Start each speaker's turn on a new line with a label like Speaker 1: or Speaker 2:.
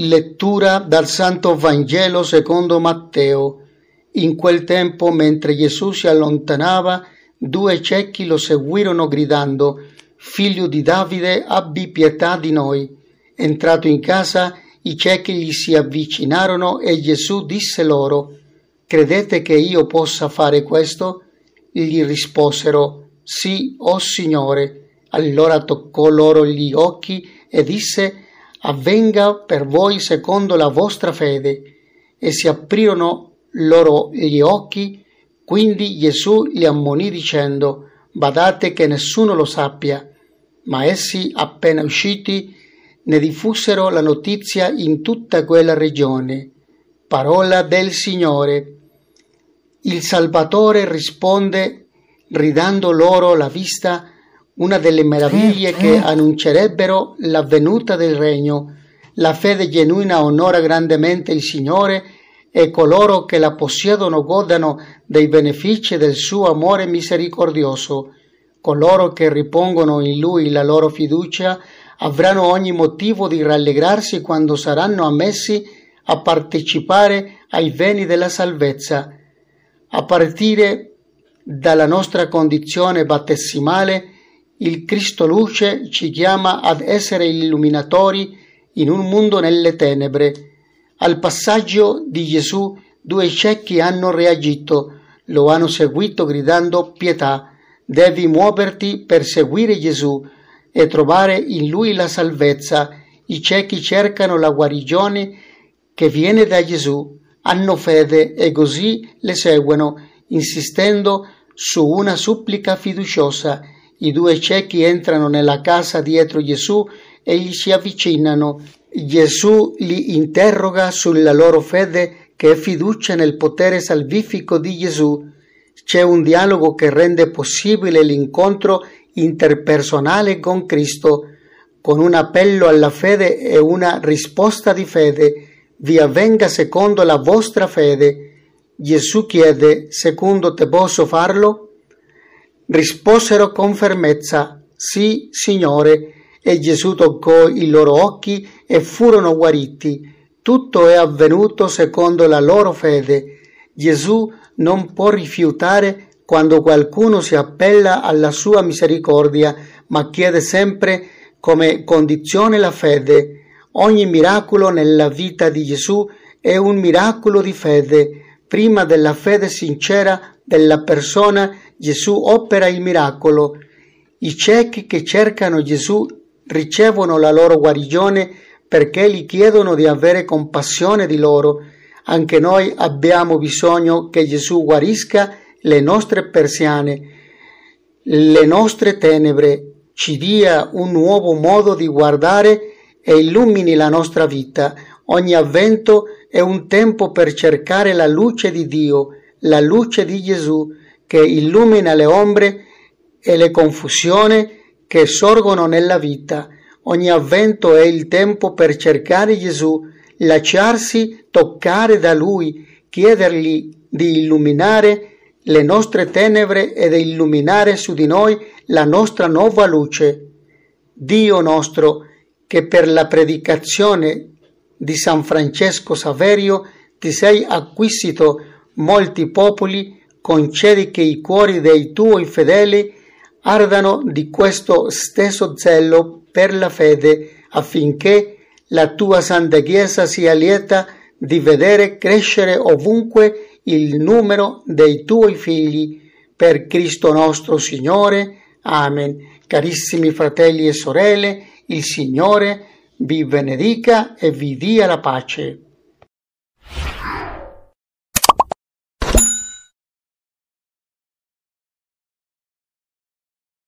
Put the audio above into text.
Speaker 1: Lettura dal Santo Vangelo secondo Matteo. In quel tempo, mentre Gesù si allontanava, due ciechi lo seguirono gridando, Figlio di Davide, abbi pietà di noi. Entrato in casa, i ciechi gli si avvicinarono e Gesù disse loro, Credete che io possa fare questo? Gli risposero, Sì, o oh Signore. Allora toccò loro gli occhi e disse, avvenga per voi secondo la vostra fede. E si aprirono loro gli occhi, quindi Gesù li ammonì dicendo, badate che nessuno lo sappia. Ma essi, appena usciti, ne diffusero la notizia in tutta quella regione. Parola del Signore. Il Salvatore risponde ridando loro la vista una delle meraviglie che eh. annuncerebbero la venuta del regno. La fede genuina onora grandemente il Signore e coloro che la possiedono godano dei benefici del suo amore misericordioso. Coloro che ripongono in Lui la loro fiducia avranno ogni motivo di rallegrarsi quando saranno ammessi a partecipare ai beni della salvezza. A partire dalla nostra condizione battesimale, il Cristo luce ci chiama ad essere illuminatori in un mondo nelle tenebre. Al passaggio di Gesù due ciechi hanno reagito, lo hanno seguito gridando pietà. Devi muoverti per seguire Gesù e trovare in lui la salvezza. I ciechi cercano la guarigione che viene da Gesù, hanno fede e così le seguono, insistendo su una supplica fiduciosa i due ciechi entrano nella casa dietro Gesù e gli si avvicinano. Gesù li interroga sulla loro fede che è fiducia nel potere salvifico di Gesù. C'è un dialogo che rende possibile l'incontro interpersonale con Cristo, con un appello alla fede e una risposta di fede. Vi avvenga secondo la vostra fede. Gesù chiede, secondo te posso farlo? Risposero con fermezza, Sì, Signore, e Gesù toccò i loro occhi e furono guariti. Tutto è avvenuto secondo la loro fede. Gesù non può rifiutare quando qualcuno si appella alla sua misericordia, ma chiede sempre come condizione la fede. Ogni miracolo nella vita di Gesù è un miracolo di fede. Prima della fede sincera della persona Gesù opera il miracolo. I ciechi che cercano Gesù ricevono la loro guarigione perché gli chiedono di avere compassione di loro. Anche noi abbiamo bisogno che Gesù guarisca le nostre persiane, le nostre tenebre, ci dia un nuovo modo di guardare e illumini la nostra vita. Ogni avvento è un tempo per cercare la luce di Dio, la luce di Gesù che illumina le ombre e le confusioni che sorgono nella vita. Ogni avvento è il tempo per cercare Gesù, lasciarsi toccare da Lui, chiedergli di illuminare le nostre tenebre e di illuminare su di noi la nostra nuova luce. Dio nostro, che per la predicazione di San Francesco Saverio ti sei acquisito molti popoli, concedi che i cuori dei tuoi fedeli ardano di questo stesso zelo per la fede, affinché la tua Santa Chiesa sia lieta di vedere crescere ovunque il numero dei tuoi figli. Per Cristo nostro Signore. Amen. Carissimi fratelli e sorelle, il Signore vi benedica e vi dia la pace.